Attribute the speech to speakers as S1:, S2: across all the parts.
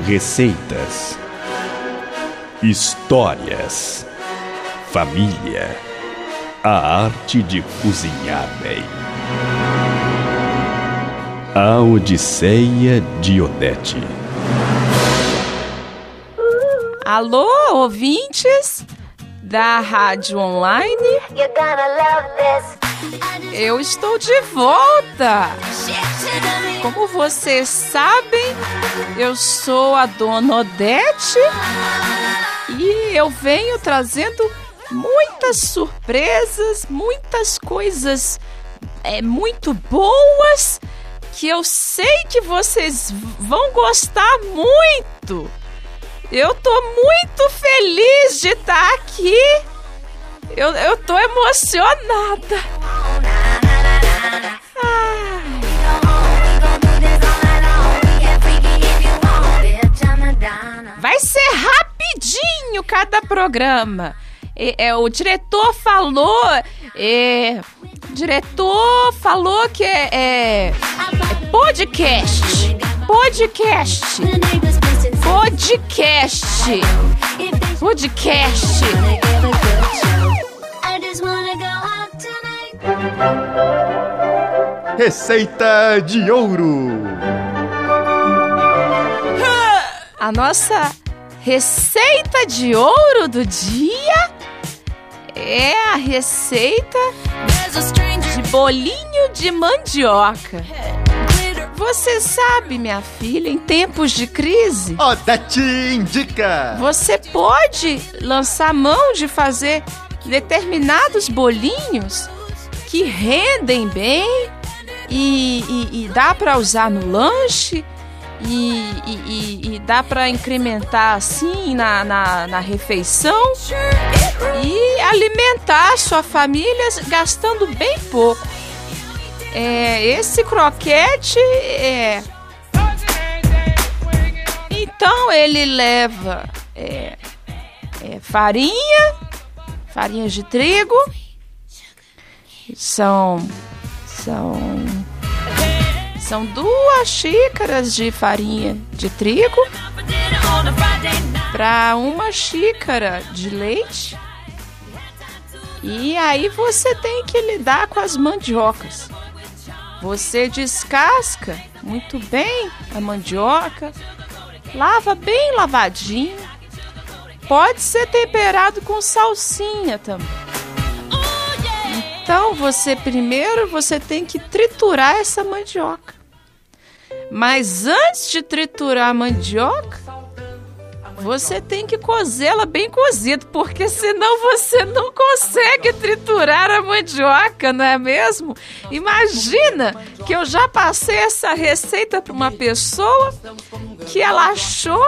S1: receitas, histórias, família, a arte de cozinhar bem. A Odisseia de Odete.
S2: Alô, ouvintes da rádio online? Eu estou de volta! Como vocês sabem, eu sou a dona Odete e eu venho trazendo muitas surpresas, muitas coisas é, muito boas que eu sei que vocês vão gostar muito. Eu tô muito feliz de estar aqui. Eu, eu tô emocionada. Cada programa. É, é, o diretor falou. É, o diretor falou que é, é, é podcast. Podcast. Podcast. Podcast.
S1: Receita de ouro.
S2: A nossa receita de ouro do dia é a receita de bolinho de mandioca. Você sabe, minha filha, em tempos de crise.
S1: Odete indica!
S2: Você pode lançar mão de fazer determinados bolinhos que rendem bem e, e, e dá para usar no lanche e, e, e dá para incrementar assim na, na, na, refeição e alimentar sua família gastando bem pouco. É, esse croquete é. Então ele leva é, é, farinha, farinha de trigo, são são são duas xícaras de farinha de trigo para uma xícara de leite. E aí você tem que lidar com as mandiocas. Você descasca muito bem a mandioca, lava bem lavadinho. Pode ser temperado com salsinha também. Então você primeiro você tem que triturar essa mandioca. Mas antes de triturar a mandioca, você tem que cozê-la bem cozida, porque senão você não consegue triturar a mandioca, não é mesmo? Imagina que eu já passei essa receita para uma pessoa que ela achou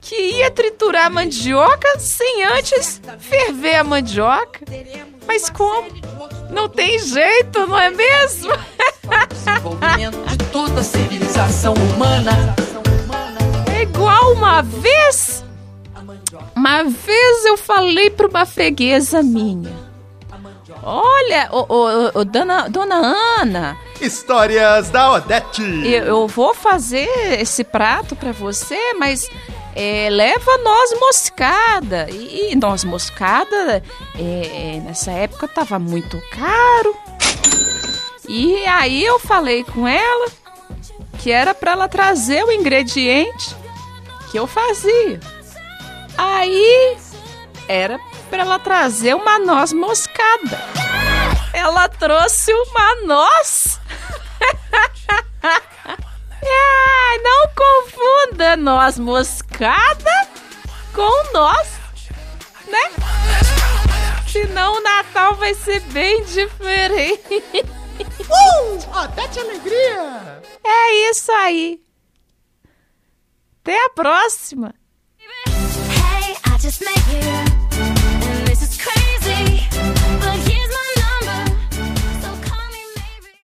S2: que ia triturar a mandioca sem antes ferver a mandioca. Mas como? Não tem jeito, não é mesmo?
S3: Desenvolvimento de toda a civilização humana.
S2: É igual uma vez uma vez eu falei para uma freguesa minha. Olha, o, o, o, dona, dona Ana.
S1: Histórias da Odete.
S2: Eu, eu vou fazer esse prato para você, mas é, leva noz moscada. E, e noz moscada, é, nessa época, tava muito caro. E aí eu falei com ela que era para ela trazer o ingrediente que eu fazia. Aí era para ela trazer uma noz moscada. Ela trouxe uma noz. Ai, não confunda noz moscada com noz, né? Senão o Natal vai ser bem diferente.
S4: Uh! Odete Alegria!
S2: É isso aí. Até a próxima!
S5: just met you.